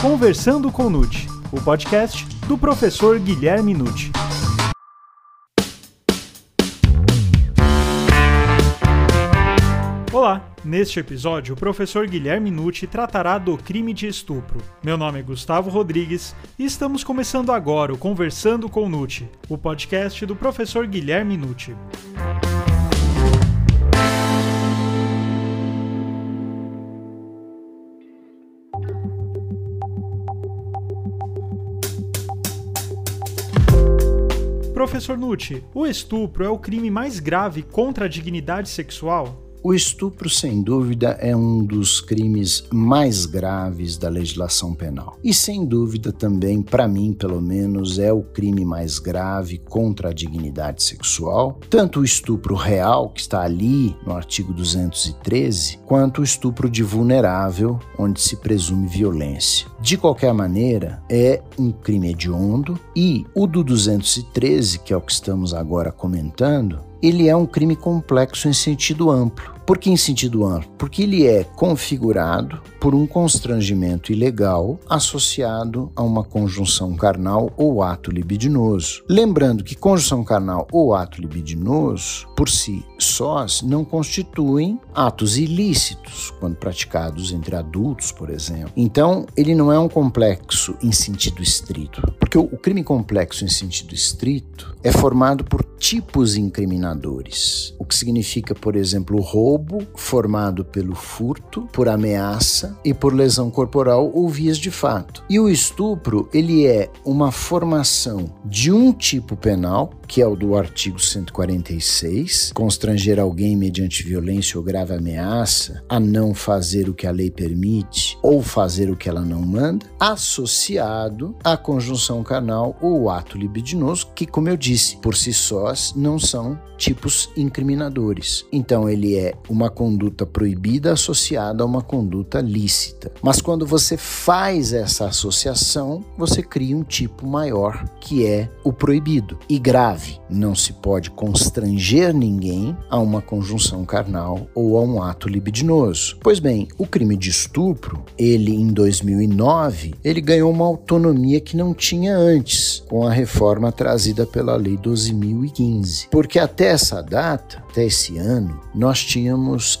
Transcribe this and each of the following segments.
Conversando com Nute, o podcast do professor Guilherme Nute. Olá, neste episódio o professor Guilherme Nucci tratará do crime de estupro. Meu nome é Gustavo Rodrigues e estamos começando agora o Conversando com Nucci, o podcast do professor Guilherme Nucci. Professor Nucci, o estupro é o crime mais grave contra a dignidade sexual? O estupro, sem dúvida, é um dos crimes mais graves da legislação penal. E, sem dúvida, também, para mim, pelo menos, é o crime mais grave contra a dignidade sexual. Tanto o estupro real, que está ali no artigo 213, quanto o estupro de vulnerável, onde se presume violência. De qualquer maneira, é um crime hediondo e o do 213, que é o que estamos agora comentando, ele é um crime complexo em sentido amplo. Por que em sentido amplo? Porque ele é configurado por um constrangimento ilegal associado a uma conjunção carnal ou ato libidinoso. Lembrando que conjunção carnal ou ato libidinoso, por si sós, não constituem atos ilícitos quando praticados entre adultos, por exemplo. Então, ele não é um complexo em sentido estrito, porque o crime complexo em sentido estrito é formado por tipos incriminadores, o que significa, por exemplo, roubo roubo formado pelo furto, por ameaça e por lesão corporal ou vias de fato. E o estupro, ele é uma formação de um tipo penal, que é o do artigo 146, constranger alguém mediante violência ou grave ameaça a não fazer o que a lei permite ou fazer o que ela não manda, associado à conjunção carnal ou ato libidinoso, que, como eu disse, por si sós não são tipos incriminadores. Então ele é uma conduta proibida associada a uma conduta lícita. Mas quando você faz essa associação, você cria um tipo maior, que é o proibido. E grave, não se pode constranger ninguém a uma conjunção carnal ou a um ato libidinoso. Pois bem, o crime de estupro, ele em 2009, ele ganhou uma autonomia que não tinha antes, com a reforma trazida pela Lei 12.015. Porque até essa data, até esse ano, nós tínhamos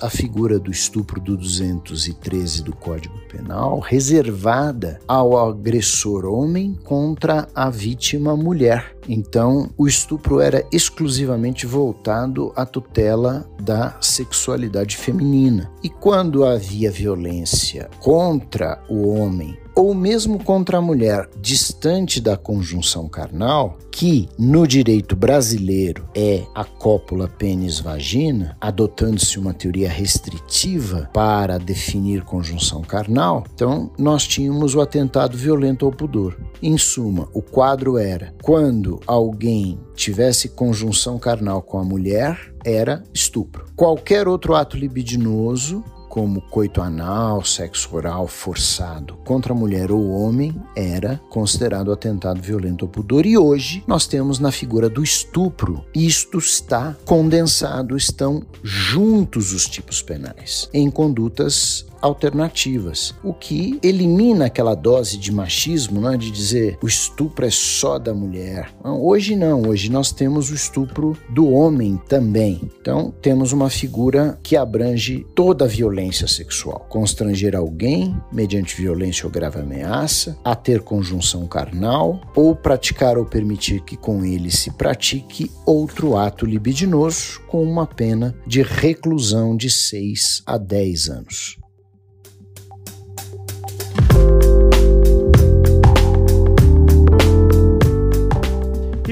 a figura do estupro do 213 do Código Penal reservada ao agressor homem contra a vítima mulher. Então, o estupro era exclusivamente voltado à tutela da sexualidade feminina. E quando havia violência contra o homem ou mesmo contra a mulher distante da conjunção carnal, que no direito brasileiro é a cópula pênis-vagina, adotando-se uma teoria restritiva para definir conjunção carnal, então nós tínhamos o atentado violento ao pudor. Em suma, o quadro era quando alguém tivesse conjunção carnal com a mulher, era estupro. Qualquer outro ato libidinoso como coito anal, sexo oral forçado contra mulher ou homem era considerado atentado violento ao pudor. E hoje nós temos na figura do estupro, isto está condensado, estão juntos os tipos penais em condutas alternativas, o que elimina aquela dose de machismo, né, de dizer o estupro é só da mulher. Hoje não, hoje nós temos o estupro do homem também. Então temos uma figura que abrange toda a violência sexual, constranger alguém mediante violência ou grave ameaça, a ter conjunção carnal ou praticar ou permitir que com ele se pratique outro ato libidinoso com uma pena de reclusão de 6 a 10 anos.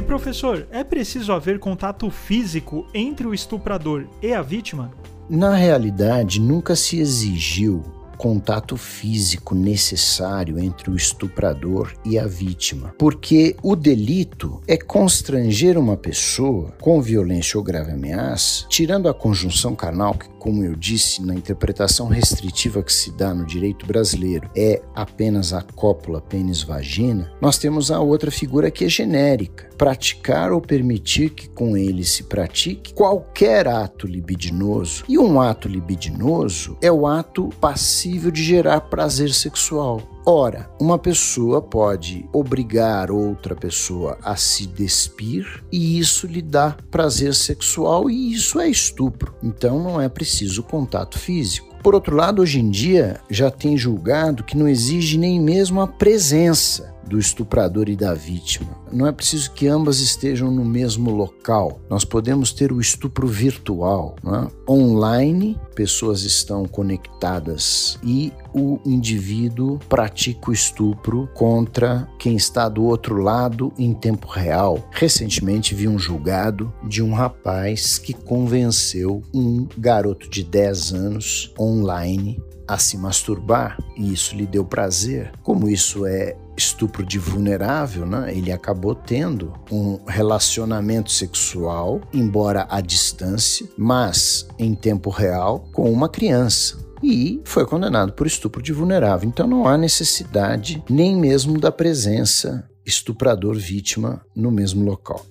Professor, é preciso haver contato físico entre o estuprador e a vítima? Na realidade, nunca se exigiu contato físico necessário entre o estuprador e a vítima, porque o delito é constranger uma pessoa com violência ou grave ameaça, tirando a conjunção carnal, que, como eu disse, na interpretação restritiva que se dá no direito brasileiro é apenas a cópula pênis-vagina, nós temos a outra figura que é genérica, praticar ou permitir que com ele se pratique qualquer ato libidinoso. E um ato libidinoso é o ato passivo de gerar prazer sexual. Ora, uma pessoa pode obrigar outra pessoa a se despir e isso lhe dá prazer sexual e isso é estupro. Então não é preciso contato físico. Por outro lado, hoje em dia já tem julgado que não exige nem mesmo a presença do estuprador e da vítima. Não é preciso que ambas estejam no mesmo local. Nós podemos ter o estupro virtual. É? Online, pessoas estão conectadas e o indivíduo pratica o estupro contra quem está do outro lado em tempo real. Recentemente vi um julgado de um rapaz que convenceu um garoto de 10 anos online a se masturbar e isso lhe deu prazer. Como isso é estupro de vulnerável, né? ele acabou tendo um relacionamento sexual, embora à distância, mas em tempo real, com uma criança e foi condenado por estupro de vulnerável. Então não há necessidade nem mesmo da presença estuprador-vítima no mesmo local.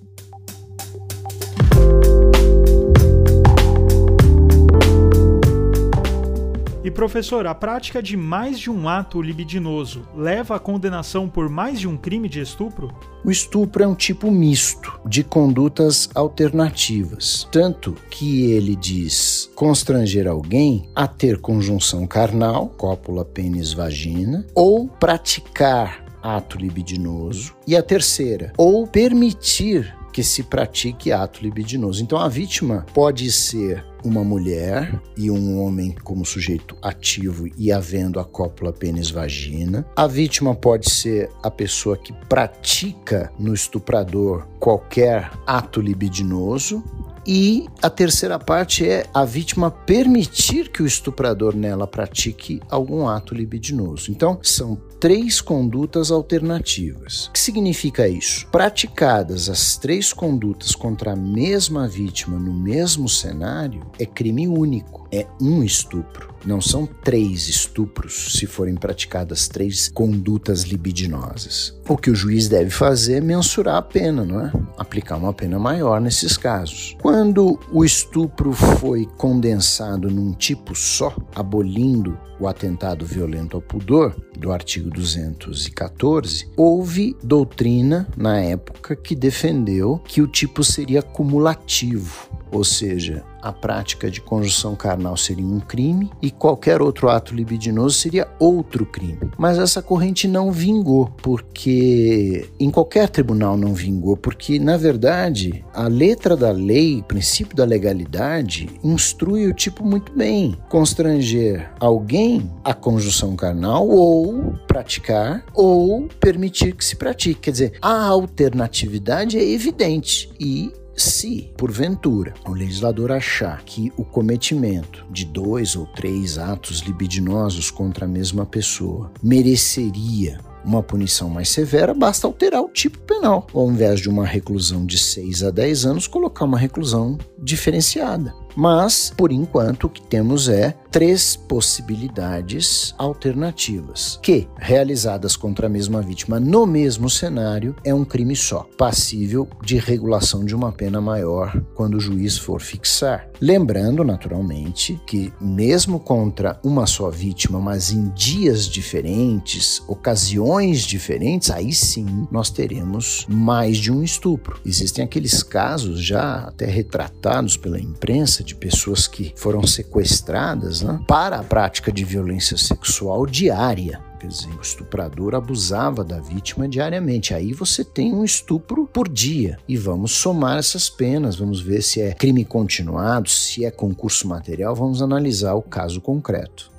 E professor, a prática de mais de um ato libidinoso leva à condenação por mais de um crime de estupro? O estupro é um tipo misto de condutas alternativas, tanto que ele diz constranger alguém a ter conjunção carnal, cópula, pênis, vagina, ou praticar ato libidinoso, e a terceira, ou permitir que se pratique ato libidinoso. Então a vítima pode ser uma mulher e um homem como sujeito ativo e havendo a cópula pênis-vagina. A vítima pode ser a pessoa que pratica no estuprador qualquer ato libidinoso. E a terceira parte é a vítima permitir que o estuprador nela pratique algum ato libidinoso. Então, são três condutas alternativas. O que significa isso? Praticadas as três condutas contra a mesma vítima no mesmo cenário, é crime único, é um estupro. Não são três estupros se forem praticadas três condutas libidinosas. O que o juiz deve fazer é mensurar a pena, não é? Aplicar uma pena maior nesses casos. Quando o estupro foi condensado num tipo só, abolindo o atentado violento ao pudor, do artigo 214, houve doutrina na época que defendeu que o tipo seria cumulativo, ou seja, a prática de conjunção carnal seria um crime e qualquer outro ato libidinoso seria outro crime. Mas essa corrente não vingou, porque em qualquer tribunal não vingou, porque na verdade a letra da lei, o princípio da legalidade, instrui o tipo muito bem. Constranger alguém à conjunção carnal ou praticar ou permitir que se pratique. Quer dizer, a alternatividade é evidente e se, porventura, o legislador achar que o cometimento de dois ou três atos libidinosos contra a mesma pessoa mereceria uma punição mais severa, basta alterar o tipo penal. Ao invés de uma reclusão de 6 a 10 anos, colocar uma reclusão diferenciada. Mas, por enquanto, o que temos é três possibilidades alternativas, que, realizadas contra a mesma vítima no mesmo cenário, é um crime só, passível de regulação de uma pena maior quando o juiz for fixar. Lembrando, naturalmente, que mesmo contra uma só vítima, mas em dias diferentes, ocasiões diferentes, aí sim nós teremos mais de um estupro. Existem aqueles casos já até retratados pela imprensa de pessoas que foram sequestradas né, para a prática de violência sexual diária. Quer dizer, o estuprador abusava da vítima diariamente. Aí você tem um estupro por dia. E vamos somar essas penas, vamos ver se é crime continuado, se é concurso material, vamos analisar o caso concreto.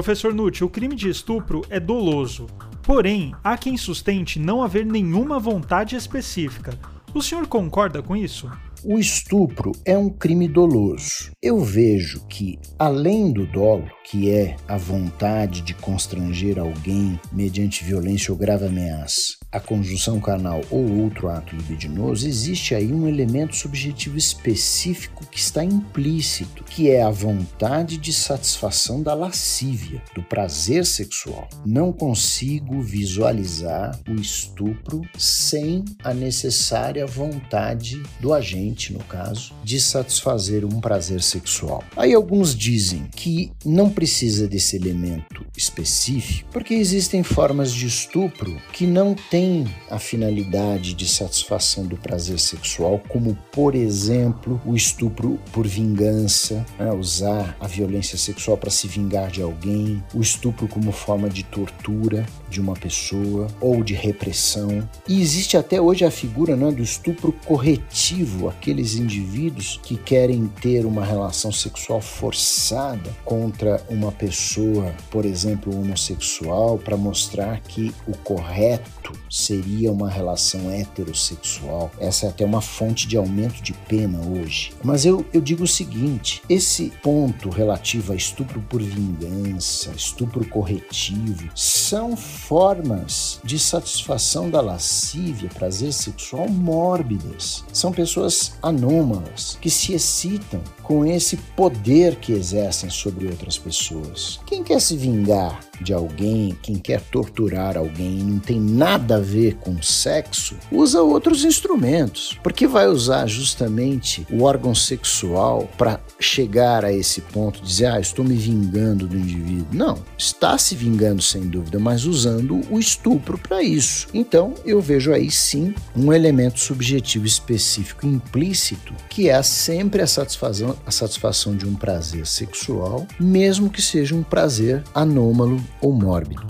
Professor Nutt, o crime de estupro é doloso. Porém, há quem sustente não haver nenhuma vontade específica. O senhor concorda com isso? O estupro é um crime doloso. Eu vejo que, além do dolo, que é a vontade de constranger alguém mediante violência ou grave ameaça, a conjunção carnal ou outro ato libidinoso, existe aí um elemento subjetivo específico que está implícito, que é a vontade de satisfação da lascívia, do prazer sexual. Não consigo visualizar o estupro sem a necessária vontade do agente, no caso, de satisfazer um prazer sexual. Aí alguns dizem que não precisa desse elemento específico, porque existem formas de estupro que não têm a finalidade de satisfação do prazer sexual, como, por exemplo, o estupro por vingança, né? usar a violência sexual para se vingar de alguém, o estupro como forma de tortura de uma pessoa ou de repressão. E existe até hoje a figura né, do estupro corretivo, aqueles indivíduos que querem ter uma relação sexual forçada contra uma pessoa, por exemplo, homossexual, para mostrar que o correto seria uma relação heterossexual. Essa é até uma fonte de aumento de pena hoje. Mas eu, eu digo o seguinte: esse ponto relativo a estupro por vingança, estupro corretivo, são formas de satisfação da lascívia, prazer sexual mórbidas. São pessoas anômalas que se excitam com esse poder que exercem sobre outras pessoas. Quem quer se vingar de alguém, quem quer torturar alguém e não tem nada a ver com sexo, usa outros instrumentos, porque vai usar justamente o órgão sexual para chegar a esse ponto, dizer, ah, estou me vingando do indivíduo. Não, está se vingando sem dúvida, mas usando o estupro para isso. Então, eu vejo aí sim um elemento subjetivo específico implícito, que é sempre a satisfação, a satisfação de um prazer sexual, mesmo que seja um prazer anômalo ou mórbido.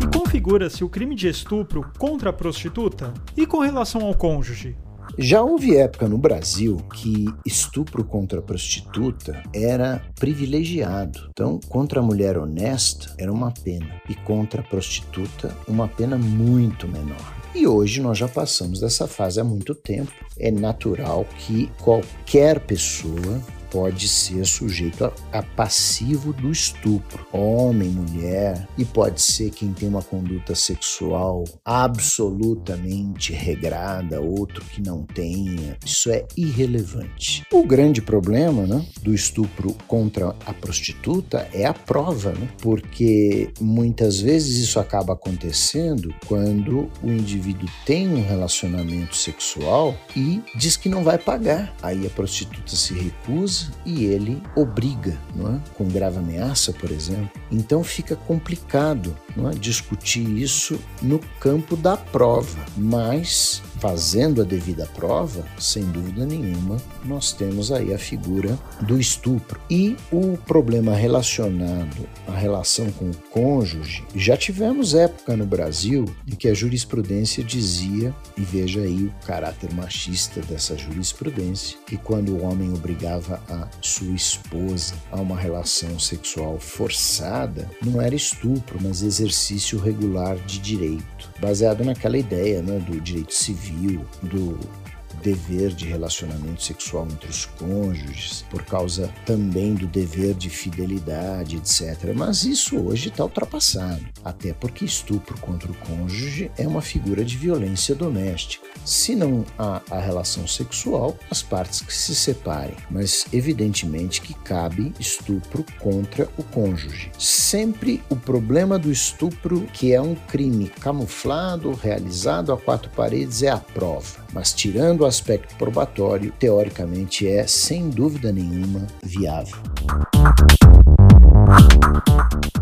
E configura-se o crime de estupro contra a prostituta? E com relação ao cônjuge? Já houve época no Brasil que estupro contra prostituta era privilegiado. Então, contra a mulher honesta era uma pena e contra a prostituta uma pena muito menor. E hoje nós já passamos dessa fase há muito tempo. É natural que qualquer pessoa pode ser sujeito a, a, passivo do estupro, homem, mulher, e pode ser quem tem uma conduta sexual absolutamente regrada, outro que não tenha. Isso é irrelevante. O grande problema né, do estupro contra a prostituta é a prova, né? porque muitas vezes isso acaba acontecendo quando o indivíduo tem um relacionamento sexual e diz que não vai pagar. Aí a prostituta se recusa e ele obriga, não é? com grave ameaça, por exemplo. Então fica complicado não é? discutir isso no campo da prova, mas fazendo a devida prova, sem dúvida nenhuma, nós temos aí a figura do estupro. E o problema relacionado à relação com o cônjuge, já tivemos época no Brasil em que a jurisprudência dizia, e veja aí o caráter machista dessa jurisprudência, que quando o homem obrigava a sua esposa a uma relação sexual forçada, não era estupro, mas exercício regular de direito, baseado naquela ideia né, do direito civil civil, do dever de relacionamento sexual entre os cônjuges, por causa também do dever de fidelidade, etc. Mas isso hoje está ultrapassado, até porque estupro contra o cônjuge é uma figura de violência doméstica. Se não há a relação sexual, as partes que se separem, mas evidentemente que cabe estupro contra o cônjuge. Sempre o problema do estupro, que é um crime camuflado, realizado a quatro paredes, é a prova. Mas tirando o aspecto probatório, teoricamente é, sem dúvida nenhuma, viável.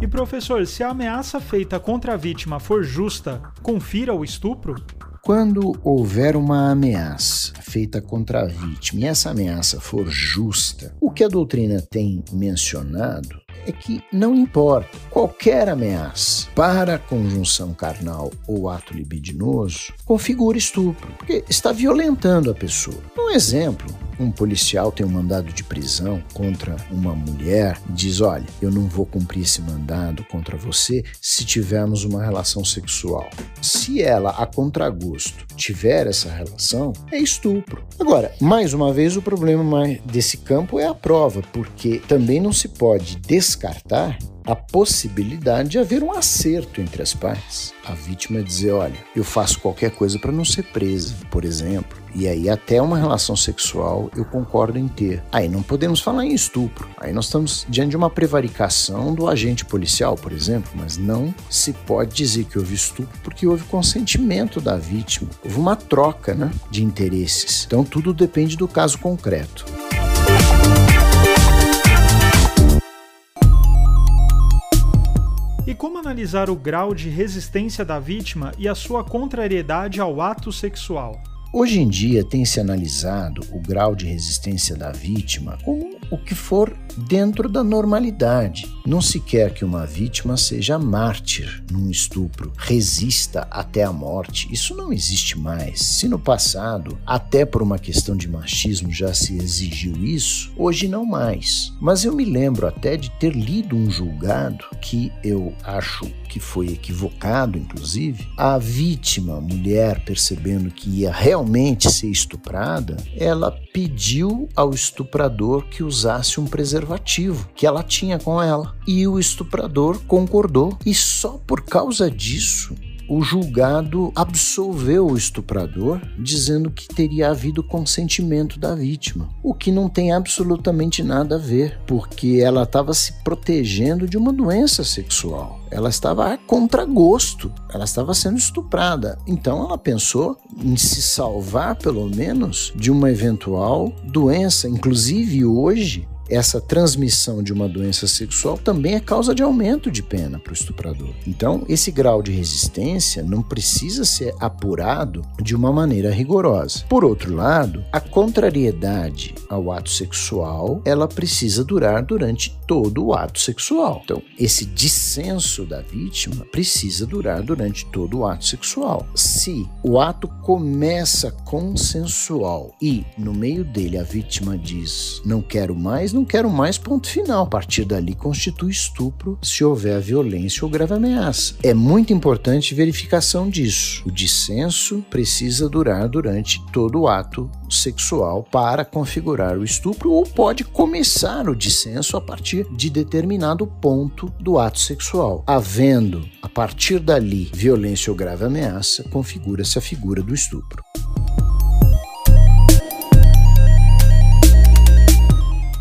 E professor, se a ameaça feita contra a vítima for justa, confira o estupro? Quando houver uma ameaça feita contra a vítima e essa ameaça for justa, o que a doutrina tem mencionado é que não importa qualquer ameaça para a conjunção carnal ou ato libidinoso configura estupro, porque está violentando a pessoa. Um exemplo, um policial tem um mandado de prisão contra uma mulher e diz: Olha, eu não vou cumprir esse mandado contra você se tivermos uma relação sexual. Se ela, a contragosto, tiver essa relação, é estupro. Agora, mais uma vez, o problema desse campo é a prova, porque também não se pode descartar a possibilidade de haver um acerto entre as partes. A vítima dizer: olha, eu faço qualquer coisa para não ser presa, por exemplo. E aí, até uma relação sexual eu concordo em ter. Aí não podemos falar em estupro. Aí nós estamos diante de uma prevaricação do agente policial, por exemplo, mas não se pode dizer que houve estupro porque houve consentimento da vítima. Houve uma troca né, de interesses. Então tudo depende do caso concreto. E como analisar o grau de resistência da vítima e a sua contrariedade ao ato sexual? Hoje em dia tem se analisado o grau de resistência da vítima como o que for dentro da normalidade. Não se quer que uma vítima seja mártir num estupro, resista até a morte. Isso não existe mais. Se no passado, até por uma questão de machismo, já se exigiu isso, hoje não mais. Mas eu me lembro até de ter lido um julgado que eu acho que foi equivocado, inclusive. A vítima, mulher, percebendo que ia realmente ser estuprada, ela pediu ao estuprador que usasse um preservativo que ela tinha com ela. E o estuprador concordou. E só por causa disso o julgado absolveu o estuprador, dizendo que teria havido consentimento da vítima, o que não tem absolutamente nada a ver, porque ela estava se protegendo de uma doença sexual. Ela estava a contragosto, ela estava sendo estuprada. Então ela pensou em se salvar, pelo menos, de uma eventual doença. Inclusive, hoje, essa transmissão de uma doença sexual também é causa de aumento de pena para o estuprador. Então, esse grau de resistência não precisa ser apurado de uma maneira rigorosa. Por outro lado, a contrariedade ao ato sexual, ela precisa durar durante todo o ato sexual. Então, esse dissenso da vítima precisa durar durante todo o ato sexual. Se o ato começa consensual e no meio dele a vítima diz: "Não quero mais", não quero mais, ponto final. A partir dali constitui estupro se houver violência ou grave ameaça. É muito importante verificação disso. O dissenso precisa durar durante todo o ato sexual para configurar o estupro ou pode começar o dissenso a partir de determinado ponto do ato sexual. Havendo, a partir dali, violência ou grave ameaça, configura-se a figura do estupro.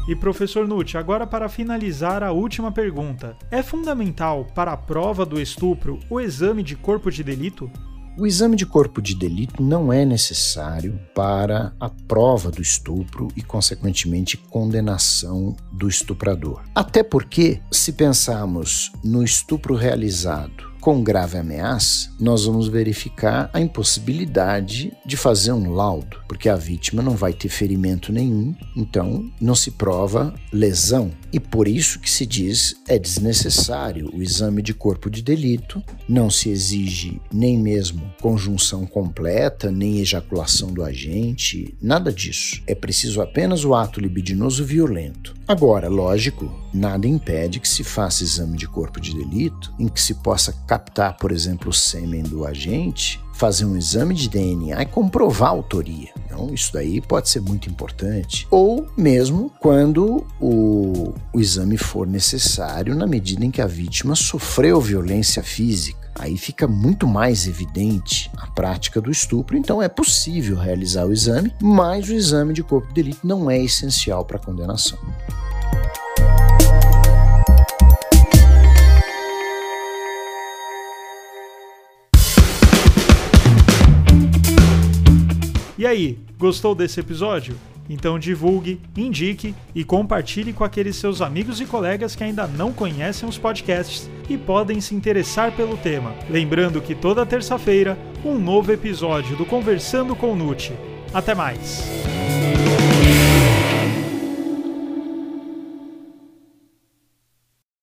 E professor Nutt, agora para finalizar a última pergunta: é fundamental para a prova do estupro o exame de corpo de delito? O exame de corpo de delito não é necessário para a prova do estupro e, consequentemente, condenação do estuprador. Até porque, se pensarmos no estupro realizado com grave ameaça, nós vamos verificar a impossibilidade de fazer um laudo, porque a vítima não vai ter ferimento nenhum, então não se prova lesão. E por isso que se diz é desnecessário o exame de corpo de delito, não se exige nem mesmo conjunção completa, nem ejaculação do agente, nada disso. É preciso apenas o ato libidinoso violento. Agora, lógico, nada impede que se faça exame de corpo de delito em que se possa captar, por exemplo, o sêmen do agente, fazer um exame de DNA e comprovar a autoria. Então, isso daí pode ser muito importante. Ou mesmo quando o, o exame for necessário, na medida em que a vítima sofreu violência física. Aí fica muito mais evidente a prática do estupro, então é possível realizar o exame, mas o exame de corpo de delito não é essencial para a condenação. E aí, gostou desse episódio? Então divulgue, indique e compartilhe com aqueles seus amigos e colegas que ainda não conhecem os podcasts e podem se interessar pelo tema. Lembrando que toda terça-feira, um novo episódio do Conversando com Nute. Até mais!